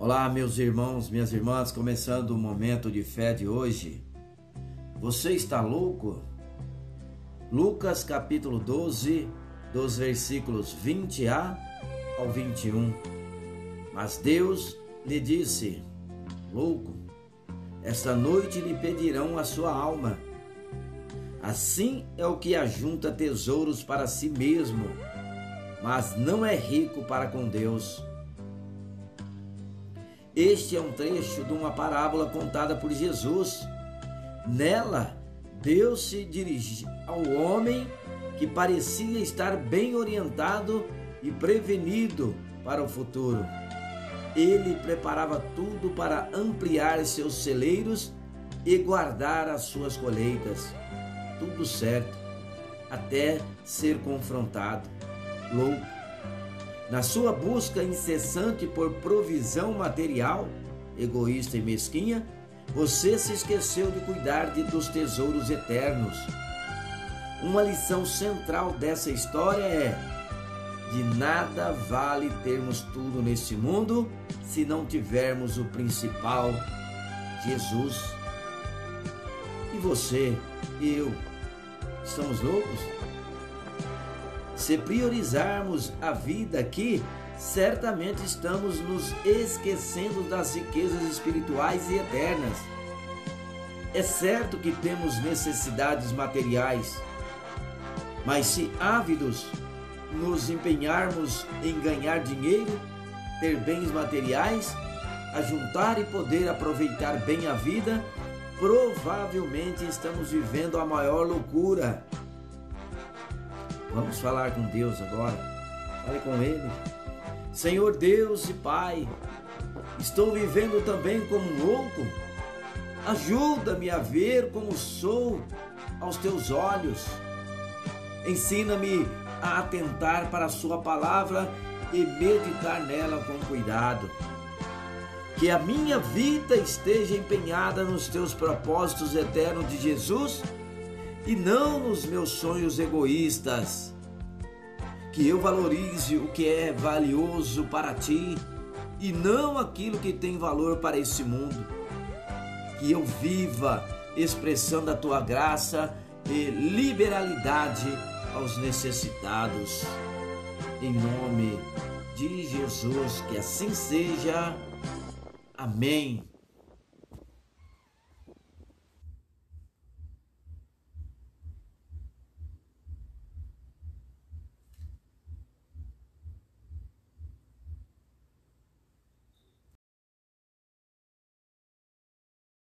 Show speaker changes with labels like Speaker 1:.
Speaker 1: Olá, meus irmãos, minhas irmãs, começando o momento de fé de hoje. Você está louco? Lucas capítulo 12, dos versículos 20a ao 21. Mas Deus lhe disse: Louco, esta noite lhe pedirão a sua alma. Assim é o que ajunta tesouros para si mesmo, mas não é rico para com Deus. Este é um trecho de uma parábola contada por Jesus. Nela, Deus se dirige ao homem que parecia estar bem orientado e prevenido para o futuro. Ele preparava tudo para ampliar seus celeiros e guardar as suas colheitas. Tudo certo, até ser confrontado, louco. Na sua busca incessante por provisão material, egoísta e mesquinha, você se esqueceu de cuidar de, dos tesouros eternos. Uma lição central dessa história é: de nada vale termos tudo nesse mundo se não tivermos o principal, Jesus. E você, eu, estamos loucos? Se priorizarmos a vida aqui, certamente estamos nos esquecendo das riquezas espirituais e eternas. É certo que temos necessidades materiais, mas se ávidos nos empenharmos em ganhar dinheiro, ter bens materiais, ajuntar e poder aproveitar bem a vida, provavelmente estamos vivendo a maior loucura. Vamos falar com Deus agora. Fale com Ele. Senhor Deus e Pai, estou vivendo também como um louco. Ajuda-me a ver como sou aos teus olhos. Ensina-me a atentar para a Sua palavra e meditar nela com cuidado. Que a minha vida esteja empenhada nos teus propósitos eternos de Jesus e não nos meus sonhos egoístas. Que eu valorize o que é valioso para ti e não aquilo que tem valor para esse mundo. Que eu viva expressando a tua graça e liberalidade aos necessitados. Em nome de Jesus, que assim seja. Amém.